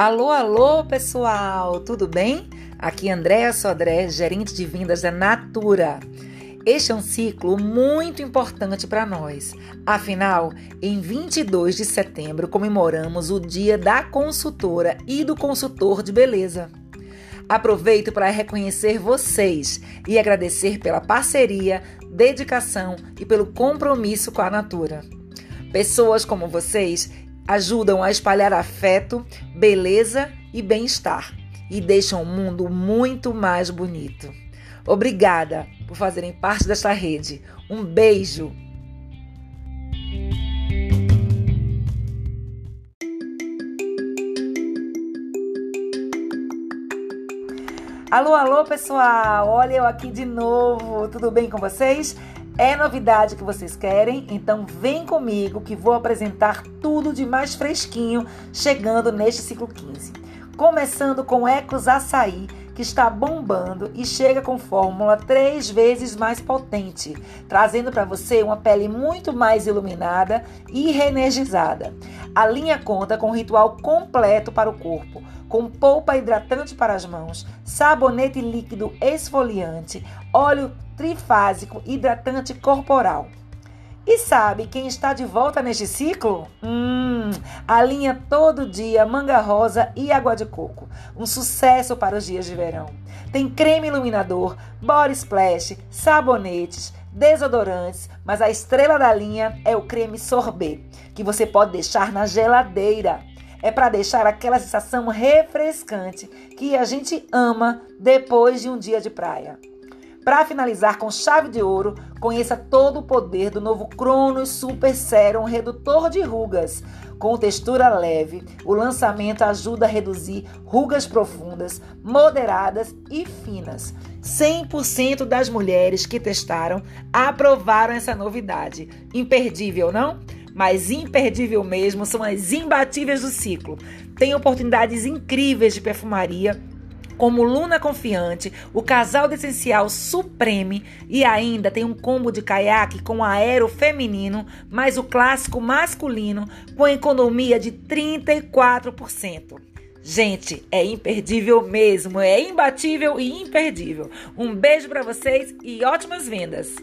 Alô, alô, pessoal, tudo bem? Aqui é Andréa Sodré, gerente de vendas da Natura. Este é um ciclo muito importante para nós. Afinal, em 22 de setembro comemoramos o Dia da Consultora e do Consultor de Beleza. Aproveito para reconhecer vocês e agradecer pela parceria, dedicação e pelo compromisso com a Natura. Pessoas como vocês ajudam a espalhar afeto, beleza e bem-estar e deixam o mundo muito mais bonito. Obrigada por fazerem parte desta rede. Um beijo! Alô, alô, pessoal! Olha eu aqui de novo. Tudo bem com vocês? É novidade que vocês querem? Então vem comigo que vou apresentar tudo de mais fresquinho chegando neste ciclo 15. Começando com Ecos Açaí, que está bombando e chega com fórmula três vezes mais potente, trazendo para você uma pele muito mais iluminada e reenergizada. A linha conta com um ritual completo para o corpo, com polpa hidratante para as mãos, sabonete líquido esfoliante, óleo trifásico hidratante corporal. E sabe quem está de volta neste ciclo? Hum, a linha Todo Dia Manga Rosa e Água de Coco. Um sucesso para os dias de verão. Tem creme iluminador, body splash, sabonetes, desodorantes, mas a estrela da linha é o creme sorbet, que você pode deixar na geladeira. É para deixar aquela sensação refrescante que a gente ama depois de um dia de praia. Para finalizar com chave de ouro, conheça todo o poder do novo Cronos Super Serum Redutor de Rugas. Com textura leve, o lançamento ajuda a reduzir rugas profundas, moderadas e finas. 100% das mulheres que testaram aprovaram essa novidade. Imperdível, não? Mas imperdível mesmo são as imbatíveis do ciclo. Tem oportunidades incríveis de perfumaria como Luna Confiante, o casal de essencial Supreme e ainda tem um combo de caiaque com aero feminino, mais o clássico masculino com economia de 34%. Gente, é imperdível mesmo, é imbatível e imperdível. Um beijo para vocês e ótimas vendas.